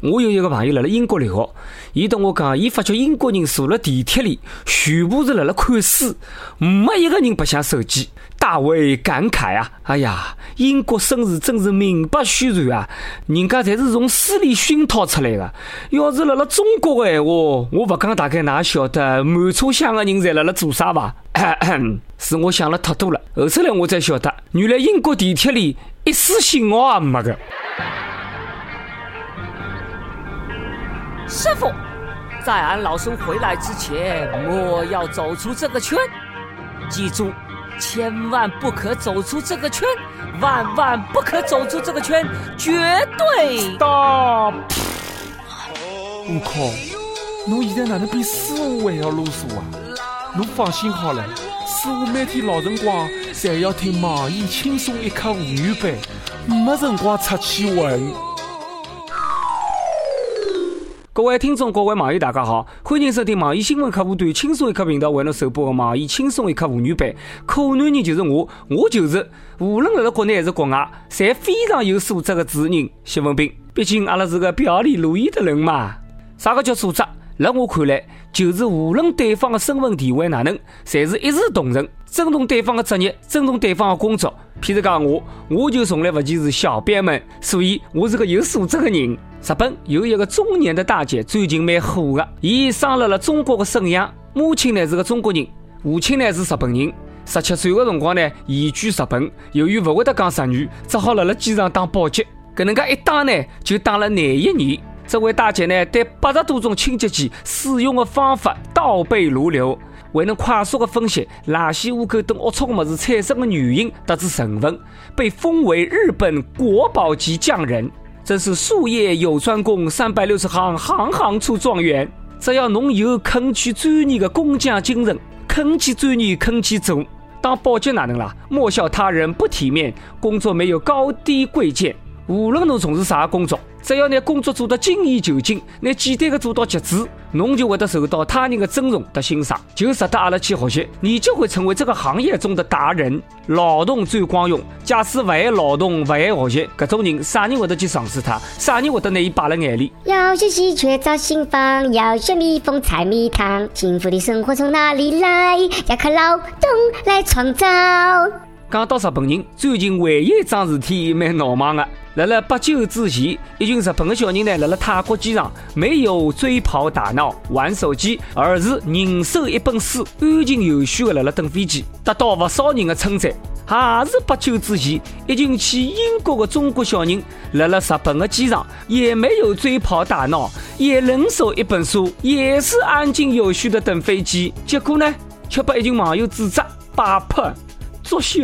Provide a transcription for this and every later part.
我有一个朋友辣辣英国留学，伊同我讲，伊发觉英国人坐辣地铁里全部是辣辣看书，没一个人白相手机。大为感慨啊！哎呀，英国绅士真是名不虚传啊！人家侪是从书里熏陶出来的。要是辣辣中国的闲话，我不讲，大概哪晓得满车厢的人侪辣辣做啥吧？是我想了太多了。后头来我才晓得，原来英国地铁里一丝信号也没个。师傅，在俺老孙回来之前，莫要走出这个圈，记住。千万不可走出这个圈，万万不可走出这个圈，绝对的！我靠，侬现在哪能比师傅还要啰嗦啊？侬放心好了，师傅每天老辰光侪要听网易轻松一刻妇女版，没辰光出去混。各位听众，各位网友，大家好，欢迎收听网易新闻客户端轻松一刻频道为侬首播的网易轻松一刻妇女版。可男人就是我，我就是无论辣辣国内还是国外，侪非常有素质的主持人谢文斌。毕竟阿拉是个表里如一的人嘛。啥个叫素质？辣我看来，就是无论对方的身份地位哪能，侪是一视同仁，尊重对方的职业，尊重对方的工作。譬如讲我，我就从来不歧视小编们，所以我是个有素质的人。日本有一个中年的大姐，最近蛮火的。伊生了了中国的沈阳，母亲呢是个中国人，父亲呢是日本人。十七岁的辰光呢，移居日本，由于不会得讲日语，只好辣辣机场当保洁。搿能介一当呢，就当了廿一年。这位大姐呢，对八十多种清洁剂使用的方法倒背如流，为能快速的分析垃圾、污垢等龌龊的物事产生的原因，得知成分，被封为日本国宝级匠人。真是术业有专攻，三百六十行，行行出状元。只要侬有肯去专业的工匠精神，肯去专业，肯去做，当保洁哪能啦？莫笑他人不体面，工作没有高低贵贱。无论侬从事啥工作。只要拿工作做得精益求精，拿简单的做到极致，侬就会得受到他人的尊重和欣赏，就值得阿拉去学习。你就会成为这个行业中的达人。劳动最光荣，假使不爱劳动，不爱学习，搿种人啥人会得去赏识他？啥人会得拿伊摆辣眼里？要学习却找新方，要学蜜蜂采蜜糖，幸福的生活从哪里来？要靠劳动来创造。讲到日本人，最近唯一一桩事体蛮闹忙的。辣辣不久之前，一群日本的小人呢，辣辣泰国机场没有追跑打闹玩手机，而是人手一本书，安静有序的辣辣等飞机，得到不少人的称赞。还是不久之前，一群去英国的中国小人辣辣日本的机场，也没有追跑打闹，也人手一本书，也是安静有序的等飞机。结果呢，却被一群网友指责摆拍。作秀、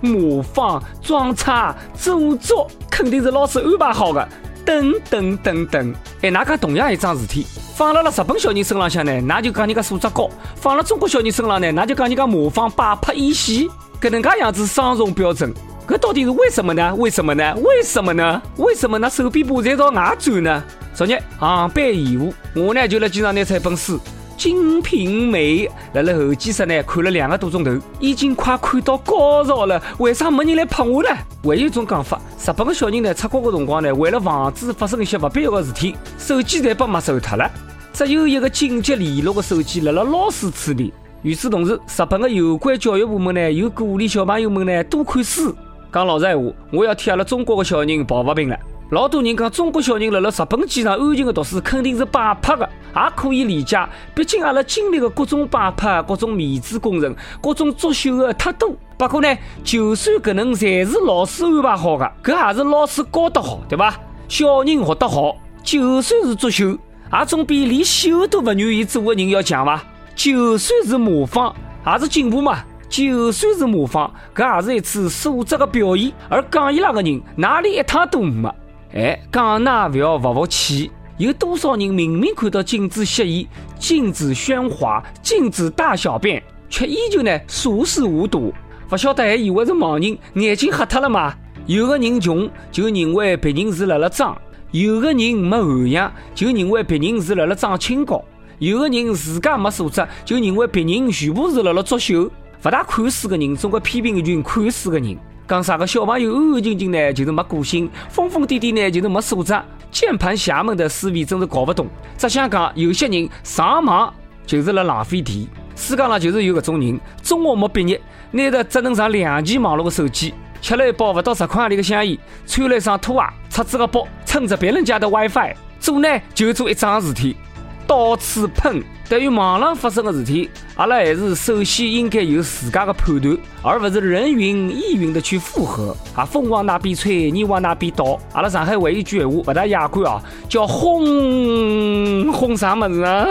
模仿、装叉、做作，肯定是老师安排好的。等等等等，哎，那讲同样一桩事体，放辣了日本小人身浪向呢，那就讲人家素质高；放辣中国小人身上呢，那就讲人家模仿摆拍演戏。搿能介样子双重标准，搿到底是为什么呢？为什么呢？为什么呢？为什么那手臂部在朝外转呢？昨日航班延误，我呢就辣机场拿出一本书。《金瓶梅》辣辣候机室呢看了两个多钟头，已经快看到高潮了，为啥没人来拍我呢？还有一种讲法，日本的小人呢出国的辰光呢，为了防止发生一些不必要的事体，手机侪被没收脱了，只有一个紧急联络的手机辣辣老师处理。与此同时，日本的有关教育部门呢又鼓励小朋友们呢多看书。讲老实闲话，我要替阿拉中国的小人抱不平了。老多人讲中国小人辣辣日本机场安静的读书，肯定是摆拍的，也可以理解。毕竟阿拉经历的各种摆拍、各种面子工程、各种作秀的太多。不过呢，就算搿能侪是老师安排好的，搿也是老师教得好，对伐？小人学得好，就算是作秀，也总比连秀都勿愿意做的人要强伐？就算是模仿，也是进步嘛？就算是模仿，搿也是一次素质的表现。而讲伊拉的人，哪里一趟都没？哎，讲那不要服服气，有多少人明明看到禁止吸烟、禁止喧哗、禁止大小便，却依旧呢熟视无睹？不晓得还以为是盲人，眼睛瞎脱了吗？有个人穷就认为别人是辣辣装，有个人没涵养就认为别人是辣辣装清高，有个人自家没素质就认为别人全部是辣辣作秀。不大看书的人总归批评一群看书的人。讲啥个小朋友安安静静呢，就是没个性；疯疯癫癫呢，就是没素质。键盘侠们的思维真是搞不懂。只想讲，有些人上网就是辣浪费电。世界上就是有搿种人，中学没毕业，拿着只能上两 G 网络的手机，吃了一包不到十块钿的香烟，穿了一双拖鞋，出自个包，蹭着别人家的 WiFi，做呢就做一桩事体，到处喷。对于网上发生的事体，阿拉还是首先应该有自家的判断，而不是人云亦云的去附和。啊，风往哪边吹，你往哪边倒。阿拉上海会一句闲话，不大雅观啊，叫轰轰啥么子啊？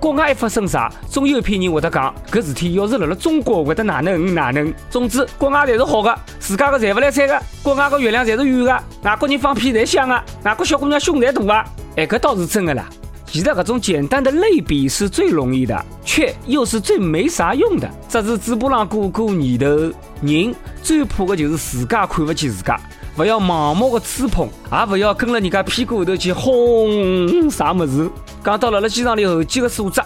国外一发生啥，总有一批人会得讲，搿事体要是辣辣中国会得哪能哪能。总之，国外侪是好的，自家的赚勿来三的，国外的月亮侪是圆的，外国人放屁侪响的，外国小姑娘胸侪大啊！哎，搿倒是真的啦。其实，这种简单的类比是最容易的，却又是最没啥用的。只是嘴巴上过过年头，人最怕的就是自家看不起自家，不要盲目的吹捧，也不要跟了人家屁股后头去轰啥么子。讲到了了机场里候机的素质，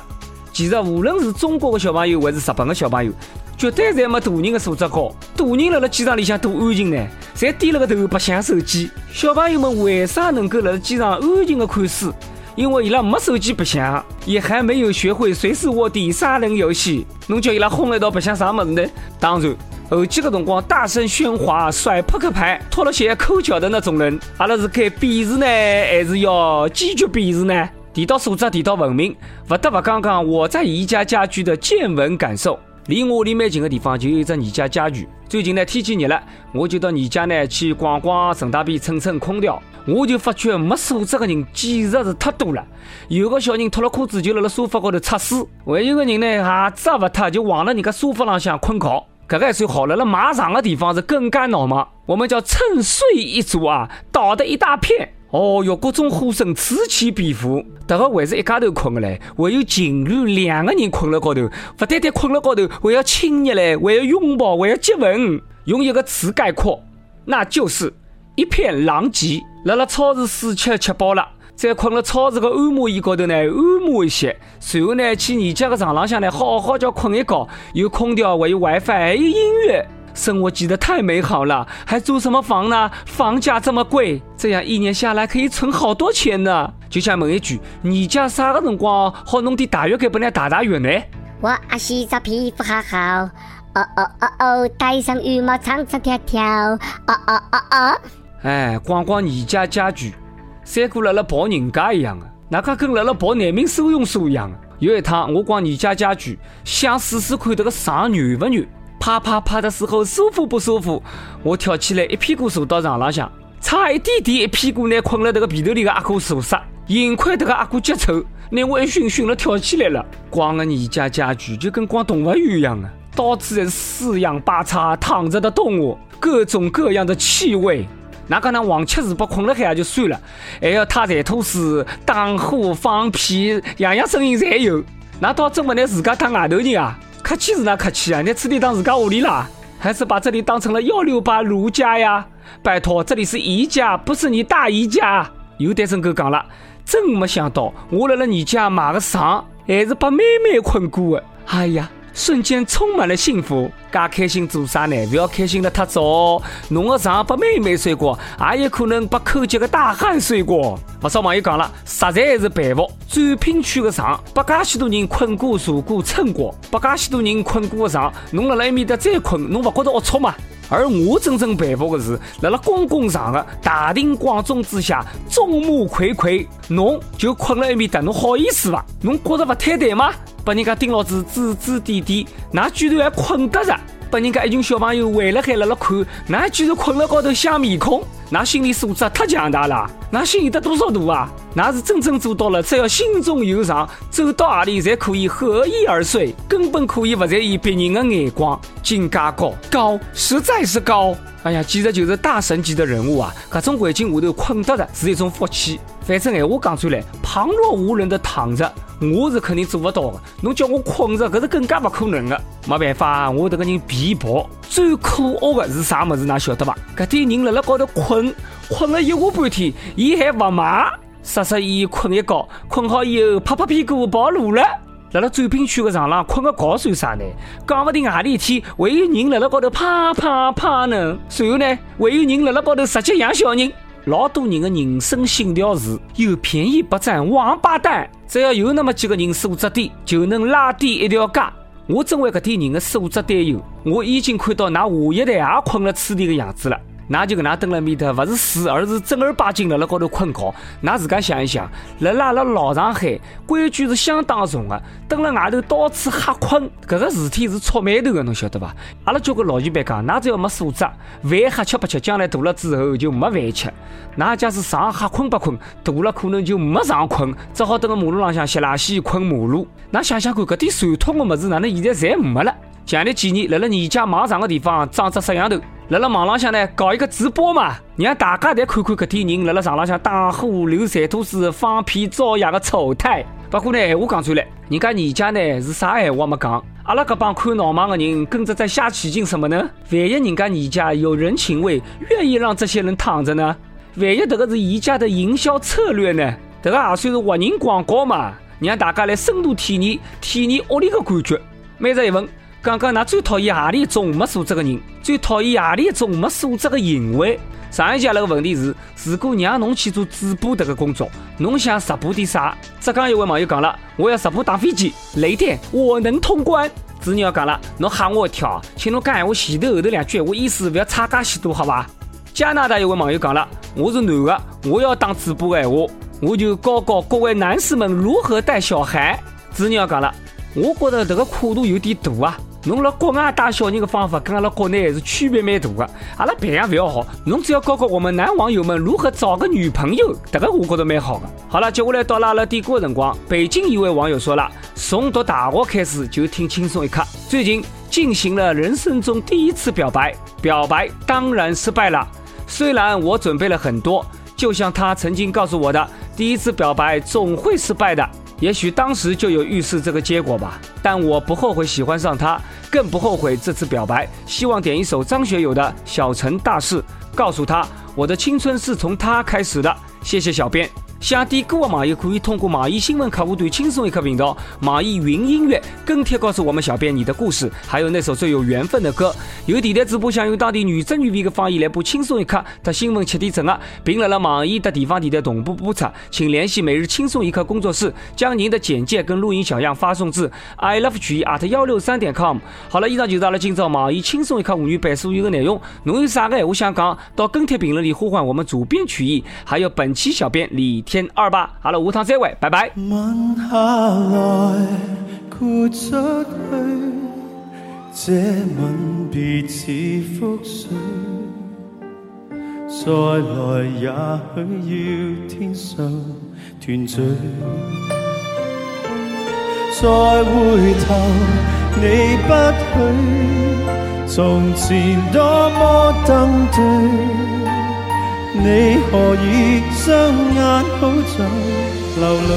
其实无论是中国的小朋友还是日本的小朋友，绝对侪没大人的素质高。大人了了机场里向多安静呢，侪低了个头白相手机。小朋友们为啥能够了机场安静的看书？因为伊拉没手机白相，也还没有学会随时卧底杀人游戏。侬叫伊拉轰了一道白相啥么子呢？当然，后期个辰光大声喧哗、甩扑克牌、脱了鞋抠脚的那种人，阿拉是该鄙视呢，还是要坚决鄙视呢？提到素质，提到文明，不得不讲讲我在宜家家居的见闻感受。离我屋里蛮近的地方就有一只宜家家居。最近呢天气热了，我就到宜家呢去逛逛，顺带便蹭蹭空调。我就发觉没素质的人简直是太多了。有个小人脱了裤子就辣辣沙发高头擦屎，还有个人呢鞋子也不脱就往了人家沙发浪向困觉。这个还算好，了了马场的地方是更加闹忙。我们叫趁睡一族啊，倒的一大片。哦哟，各种呼声此起彼伏。这个还是一家头困的嘞，还有情侣两个人困了高头，不单单困了高头，还要亲热嘞，还要拥抱，还要接吻。用一个词概括，那就是一片狼藉。辣辣超市试吃吃饱了，再困了超市的按摩椅高头呢，按摩一些，随后呢去你家的床浪向呢，好好叫困一觉，有空调，还有 WiFi，还有音乐。生活记得太美好了，还租什么房呢？房价这么贵，这样一年下来可以存好多钱呢。就想问一句，你家啥个辰光好弄点大浴给本来大大浴呢？我阿洗澡皮肤好好，哦哦哦哦，戴上羽毛唱唱跳跳，哦哦哦哦。哎，逛逛宜家家具，三哥辣辣抱人家一样的，哪个跟辣辣抱难民收容所一样的？有一趟我逛宜家家具，想试试看这个床软不软。啪啪啪的时候舒服不舒服？我跳起来一屁股坐到床浪向，差一点点一屁股呢困了这个被头里的阿哥坐死。幸亏这个阿哥脚臭，拿我一熏熏了跳起来了。逛个宜家家具就跟逛动物园一样的，到处是四仰八叉躺着的动物，各种各样的气味。哪个那黄吃屎不困了海也就算了，还要踏踩吐司、打呼、放屁，样样声音侪有。那倒真不拿自家当外头人啊！客气是哪客气啊？你此地当自家屋里啦？还是把这里当成了幺六八如家呀？拜托，这里是姨家，不是你大姨家。有单身狗讲了，真没想到我来了你家买个床，还是把妹妹困过的。哎呀！瞬间充满了幸福，噶开心做啥呢？不要开心的太早，侬的床被妹妹睡过，也有可能被抠脚的大汉睡过。不少网友讲了，实在是佩服展品区的床，被噶许多人困过、坐过、蹭过，被噶许多人困过的床，侬辣辣埃面搭再困，侬勿觉得龌龊吗？而我真正佩服的是，在了公共场合大庭广众之下，众目睽睽，侬就困了一面的，侬好意思伐？侬觉得不太对吗？把人家盯老子指指点点，那居然还困得着？把人家一群小朋友围了海辣辣看，那居然困了高头想面孔？那心理素质太强大了，那心有得多少大啊？那是真正做到了，只要心中有床，走到哪里侪可以合衣而睡，根本可以不在意别人的眼光。境界高，高，实在是高。哎呀，简直就是大神级的人物啊！各种环境下头困得着是一种福气。反正闲话讲出来，旁若无人的躺着，我是肯定做不到的。侬叫我困着，搿是更加不可能的。没办法，我这个人皮薄。最可恶的是啥么子？㑚晓得伐？搿点人辣辣高头困，困了一下半天，伊还勿麻，实实伊困一觉，困好以后拍拍屁股跑路了。辣辣走滨区个长廊困个觉算啥呢？讲不定何里天会有人辣辣高头啪啪啪呢。随后呢，会有人辣辣高头直接养小人。老多人的人生信条是：有便宜不占，王八蛋！只要有那么几个人素质低，就能拉低一条街。我真为搿点人的素质担忧。我已经看到㑚下一代也困了此地的样子了。那就跟那蹲了面头，不是死，而是正儿八经辣辣高头困觉。那自家想一想，辣辣辣老上海，规矩是相当重的。蹲了外头到处瞎困，搿个事体是戳眉头的，侬晓得伐？阿拉交关老前辈讲，那只要没素质，饭瞎吃不吃，将来大了之后就没饭吃。那假使上瞎困不困，大了可能就没上困，只好蹲个马路浪向吸垃圾困马路。那想想看，搿点传统的物事，哪能现在侪没了？强烈建议辣辣你家网上个地方装只摄像头。辣辣网浪向呢搞一个直播嘛，让大家来看看搿点人辣辣场浪向打呼、流馋吐水、放屁、造谣的丑态。不过呢，闲话讲出来，人家你家呢是啥闲话没讲？阿拉搿帮看闹忙的人跟着在瞎起劲什么呢？万一人家你家有人情味，愿意让这些人躺着呢？万一这个是宜家的营销策略呢？这个也算是活人广告嘛，让大家来深度体验体验屋里的感觉。每日一问。讲讲，㑚最讨厌何里一种没素质的人？最讨厌何里一种没素质的行为？上一节那个问题是：如果让侬去做主播这个工作，侬想直播点啥？浙江一位网友讲了：我要直播打飞机，雷电我能通关。子鸟讲了：侬吓我一跳，请侬讲闲话前头后头两句，我意思不要差介许多，好吧？加拿大一位网友讲了：我是男的，我要当主播的闲话，我就教教各位男士们如何带小孩。子鸟讲了：我觉得这个跨度有点大啊。侬辣国外带小人的方法跟阿拉国内还是区别蛮大的。阿拉培养不要好，侬只要教教我们男网友们如何找个女朋友，这个我觉得蛮好的。好了，接下来到了阿拉点歌的辰光。北京一位网友说了，从读大学开始就听轻松一刻，最近进行了人生中第一次表白，表白当然失败了。虽然我准备了很多，就像他曾经告诉我的，第一次表白总会失败的。也许当时就有预示这个结果吧，但我不后悔喜欢上他，更不后悔这次表白。希望点一首张学友的《小城大事》，告诉他我的青春是从他开始的。谢谢小编。想点歌的网友可以通过网易新闻客户端“轻松一刻”频道、网易云音乐跟帖告诉我们小编你的故事，还有那首最有缘分的歌。有电台主播想用当地原汁原味的方言来播《轻松一刻》和新闻七点整啊，并在了网易的地方电台同步播出，请联系每日轻松一刻工作室，将您的简介跟录音小样发送至 i love 曲艺 at 幺六三点 com。好了，以上就是阿拉今朝网易轻松一刻妇女版所有的内容。侬有啥个闲话想讲，到跟帖评论里呼唤我们主编曲艺，还有本期小编李。天二八，好了，无糖再会，拜拜。吻下来，豁出去，这吻别似覆水，再来也许要天上团聚。再回头，你不许，从前多么登对。你何以双眼好像流泪？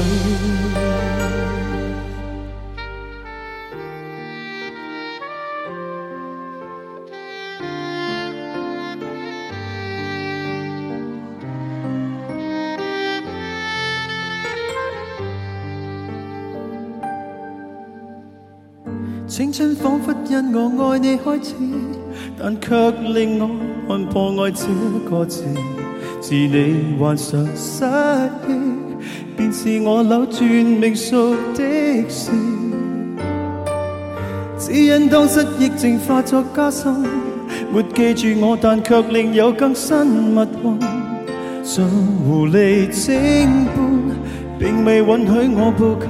青春仿佛因我爱你开始，但却令我看破爱这个字。是你患上失忆，便是我扭转命数的事。只因当失忆症化作加深，没记住我，但却另有更新密运。像狐狸精般，并未允许我步近。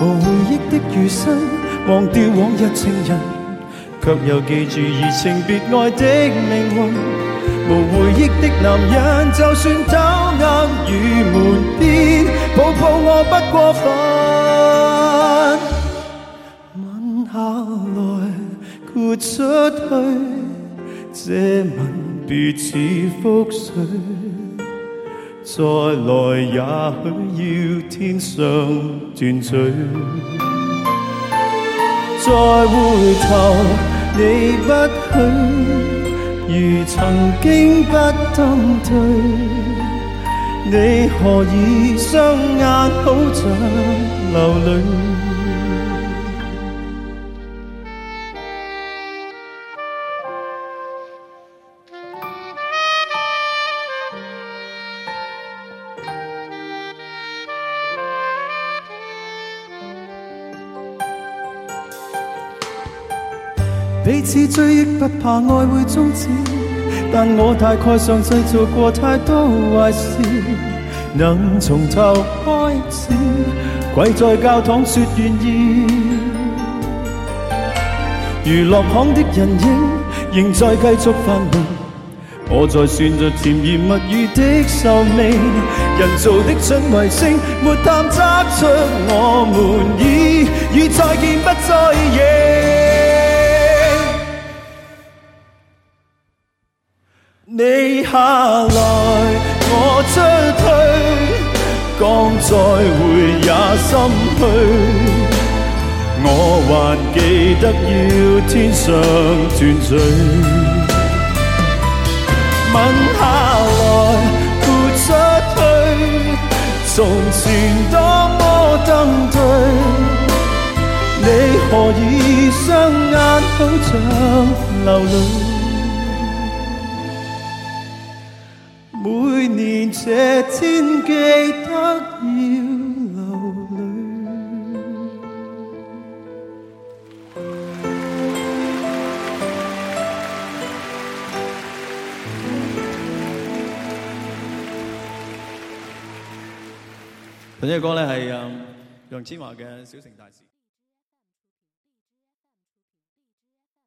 无回忆的余生，忘掉往日情人。却又记住移情别爱的命运，无回忆的男人，就算偷呃与门边，抱抱我不过分。吻下来，豁出去，这吻别似覆水，再来也许要天上团聚。再回头。你不许，如曾经不登对，你何以双眼好像流泪？彼此追憶不怕愛會終止，但我大概上製造過太多壞事，能從頭開始，跪在教堂說願意。娛樂行的人影仍在繼續繁榮，我在算着甜言蜜語的壽命，人造的春衛星沒探测出我们已與再見不再認。你下來，我出去，剛再會也心虛。我還記得要天上團聚，吻下來，豁出去，從前多麼登對。你何以雙眼好像流淚？这天記得要流淚。呢隻歌咧係楊千嬅嘅《小城大事》。